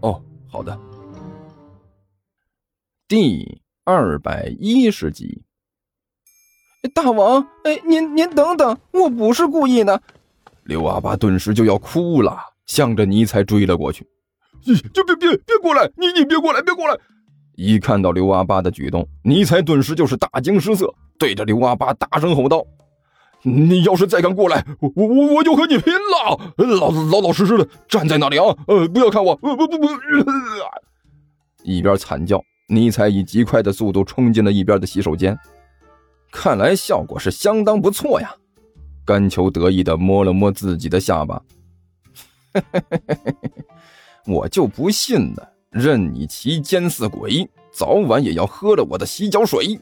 哦，好的。第二百一十集。大王，哎，您您等等，我不是故意的。刘阿八顿时就要哭了，向着尼采追了过去。就别别别过来，你你别过来，别过来！一看到刘阿八的举动，尼采顿时就是大惊失色，对着刘阿八大声吼道：“你要是再敢过来，我我我就和你拼了！老老老实实的站在那里啊！呃，不要看我！不不不！”一边惨叫，尼采以极快的速度冲进了一边的洗手间。看来效果是相当不错呀！甘球得意的摸了摸自己的下巴，我就不信呢，任你其奸似鬼，早晚也要喝了我的洗脚水。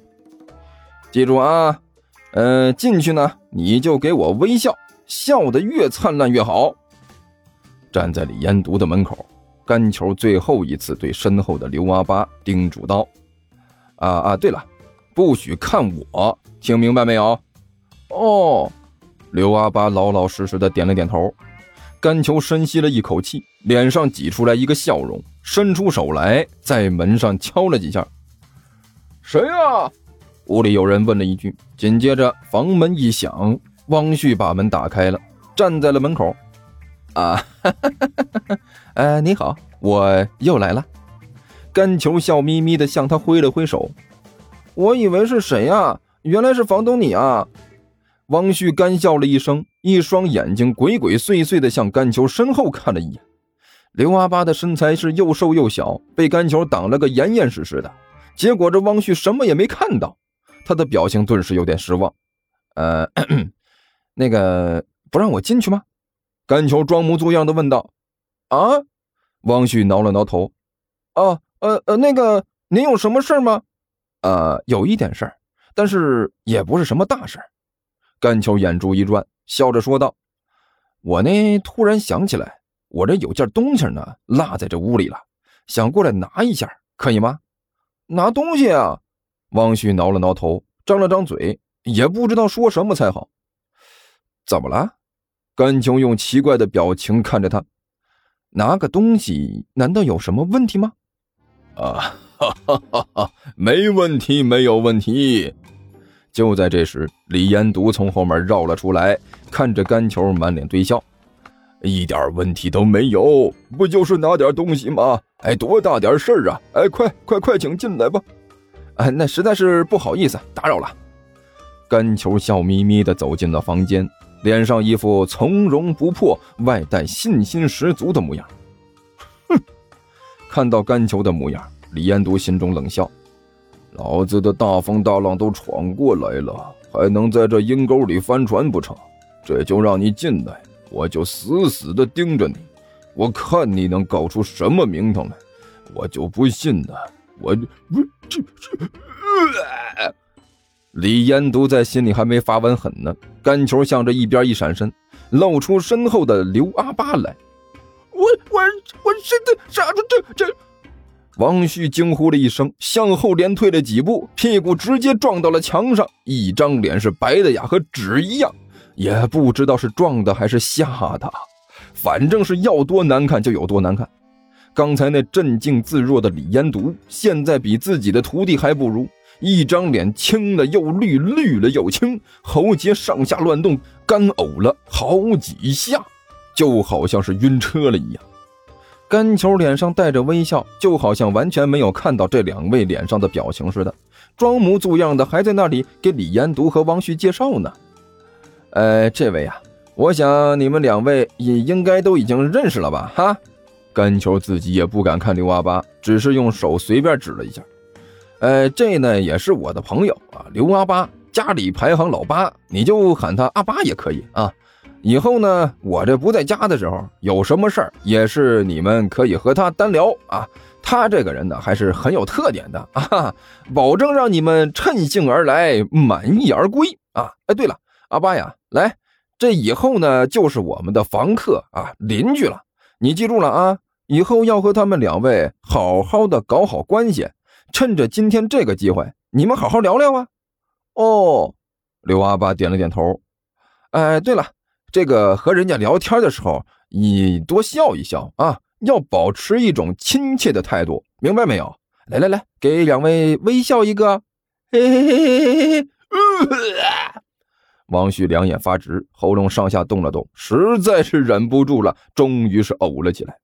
记住啊，嗯，进去呢，你就给我微笑，笑得越灿烂越好。站在李延独的门口，甘球最后一次对身后的刘阿八叮嘱道：“啊啊，对了。”不许看我，听明白没有？哦，刘阿八老老实实的点了点头。甘球深吸了一口气，脸上挤出来一个笑容，伸出手来，在门上敲了几下。谁啊？屋里有人问了一句。紧接着房门一响，汪旭把门打开了，站在了门口。啊，呃，你好，我又来了。甘球笑眯眯的向他挥了挥手。我以为是谁呀？原来是房东你啊！汪旭干笑了一声，一双眼睛鬼鬼祟祟的向甘球身后看了一眼。刘阿八的身材是又瘦又小，被甘球挡了个严严实实的。结果这汪旭什么也没看到，他的表情顿时有点失望。呃，那个不让我进去吗？甘球装模作样的问道。啊！汪旭挠了挠头。哦，呃呃，那个您有什么事吗？呃，有一点事儿，但是也不是什么大事。甘秋眼珠一转，笑着说道：“我呢，突然想起来，我这有件东西呢，落在这屋里了，想过来拿一下，可以吗？”拿东西啊！汪旭挠了挠头，张了张嘴，也不知道说什么才好。怎么了？甘秋用奇怪的表情看着他，拿个东西，难道有什么问题吗？啊！哈哈哈！哈没问题，没有问题。就在这时，李延独从后面绕了出来，看着甘球，满脸堆笑：“一点问题都没有，不就是拿点东西吗？哎，多大点事儿啊！哎，快快快，请进来吧。哎，那实在是不好意思，打扰了。”甘球笑眯眯地走进了房间，脸上一副从容不迫、外带信心十足的模样。哼，看到甘球的模样。李延独心中冷笑：“老子的大风大浪都闯过来了，还能在这阴沟里翻船不成？这就让你进来，我就死死的盯着你，我看你能搞出什么名堂来！我就不信呢！我我这这……”李延独在心里还没发完狠呢，干球向着一边一闪身，露出身后的刘阿八来。我我我真的傻住这这。王旭惊呼了一声，向后连退了几步，屁股直接撞到了墙上，一张脸是白的呀，和纸一样，也不知道是撞的还是吓的，反正是要多难看就有多难看。刚才那镇静自若的李延独，现在比自己的徒弟还不如，一张脸青了又绿，绿了又青，喉结上下乱动，干呕了好几下，就好像是晕车了一样。甘球脸上带着微笑，就好像完全没有看到这两位脸上的表情似的，装模作样的还在那里给李延独和王旭介绍呢。呃，这位啊，我想你们两位也应该都已经认识了吧？哈，甘球自己也不敢看刘阿八，只是用手随便指了一下。呃，这呢也是我的朋友啊，刘阿八，家里排行老八，你就喊他阿八也可以啊。以后呢，我这不在家的时候，有什么事儿也是你们可以和他单聊啊。他这个人呢，还是很有特点的 啊，保证让你们趁兴而来，满意而归啊。哎，对了，阿八呀，来，这以后呢，就是我们的房客啊，邻居了。你记住了啊，以后要和他们两位好好的搞好关系，趁着今天这个机会，你们好好聊聊啊。哦，刘阿八点了点头。哎，对了。这个和人家聊天的时候，你多笑一笑啊，要保持一种亲切的态度，明白没有？来来来，给两位微笑一个。嘿嘿嘿嘿嘿嘿。王旭两眼发直，喉咙上下动了动，实在是忍不住了，终于是呕了起来。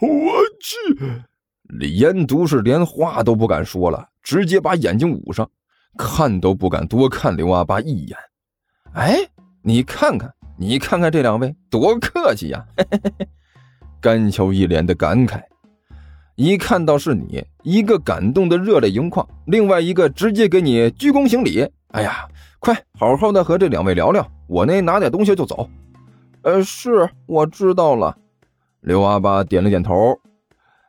我去！李延独是连话都不敢说了，直接把眼睛捂上，看都不敢多看刘阿八一眼。哎，你看看。你看看这两位多客气呀！甘秋一脸的感慨，一看到是你，一个感动的热泪盈眶，另外一个直接给你鞠躬行礼。哎呀，快好好的和这两位聊聊，我那拿点东西就走。呃，是我知道了。刘阿八点了点头，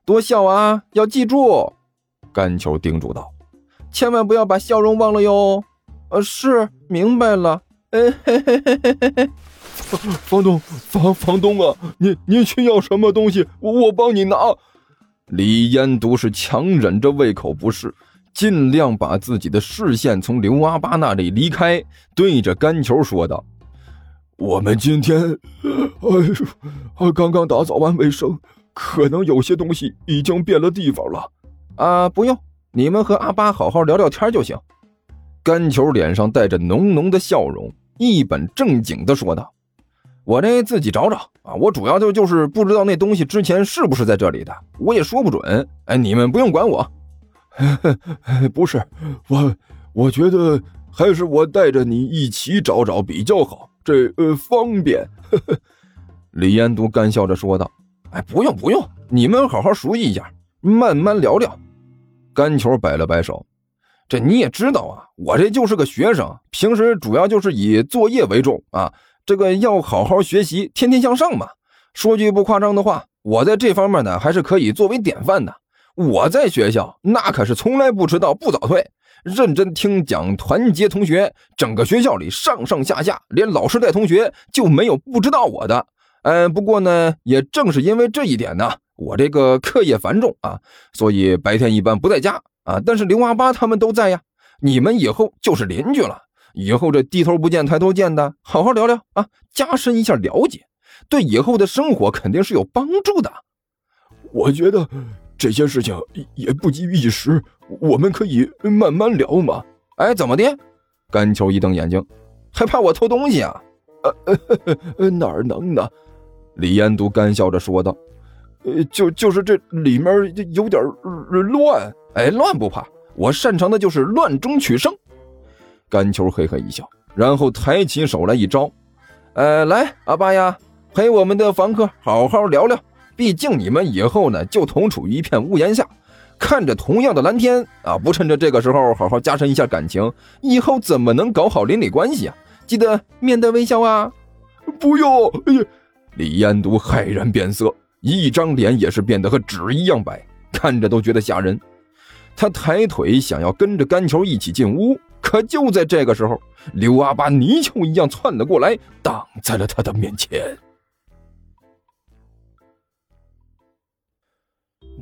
多笑啊，要记住。甘球叮嘱道：“千万不要把笑容忘了哟。”呃，是明白了。嘿嘿嘿嘿嘿嘿。房东，房房东啊，您您需要什么东西，我我帮你拿。李烟毒是强忍着胃口不适，尽量把自己的视线从刘阿八那里离开，对着甘球说道：“我们今天，哎呦，刚刚打扫完卫生，可能有些东西已经变了地方了。啊，不用，你们和阿八好好聊聊天就行。”甘球脸上带着浓浓的笑容，一本正经的说道。我这自己找找啊！我主要就就是不知道那东西之前是不是在这里的，我也说不准。哎，你们不用管我。不是我，我觉得还是我带着你一起找找比较好，这呃方便。李延都干笑着说道：“哎，不用不用，你们好好熟悉一下，慢慢聊聊。”甘球摆了摆手：“这你也知道啊，我这就是个学生，平时主要就是以作业为重啊。”这个要好好学习，天天向上嘛。说句不夸张的话，我在这方面呢，还是可以作为典范的。我在学校那可是从来不迟到、不早退，认真听讲，团结同学。整个学校里上上下下，连老师带同学就没有不知道我的。嗯，不过呢，也正是因为这一点呢，我这个课业繁重啊，所以白天一般不在家啊。但是刘阿八他们都在呀，你们以后就是邻居了。以后这低头不见抬头见的，好好聊聊啊，加深一下了解，对以后的生活肯定是有帮助的。我觉得这些事情也不急于一时，我们可以慢慢聊嘛。哎，怎么的？甘秋一瞪眼睛，还怕我偷东西啊？呃，哪能呢？李延都干笑着说道：“呃，就就是这里面有点乱。哎，乱不怕，我擅长的就是乱中取胜。”甘球嘿嘿一笑，然后抬起手来一招：“呃，来，阿巴呀，陪我们的房客好好聊聊。毕竟你们以后呢，就同处于一片屋檐下，看着同样的蓝天啊，不趁着这个时候好好加深一下感情，以后怎么能搞好邻里关系啊？记得面带微笑啊！不用！”哎呀，李彦都骇然变色，一张脸也是变得和纸一样白，看着都觉得吓人。他抬腿想要跟着甘球一起进屋。可就在这个时候，刘阿八泥鳅一样窜了过来，挡在了他的面前。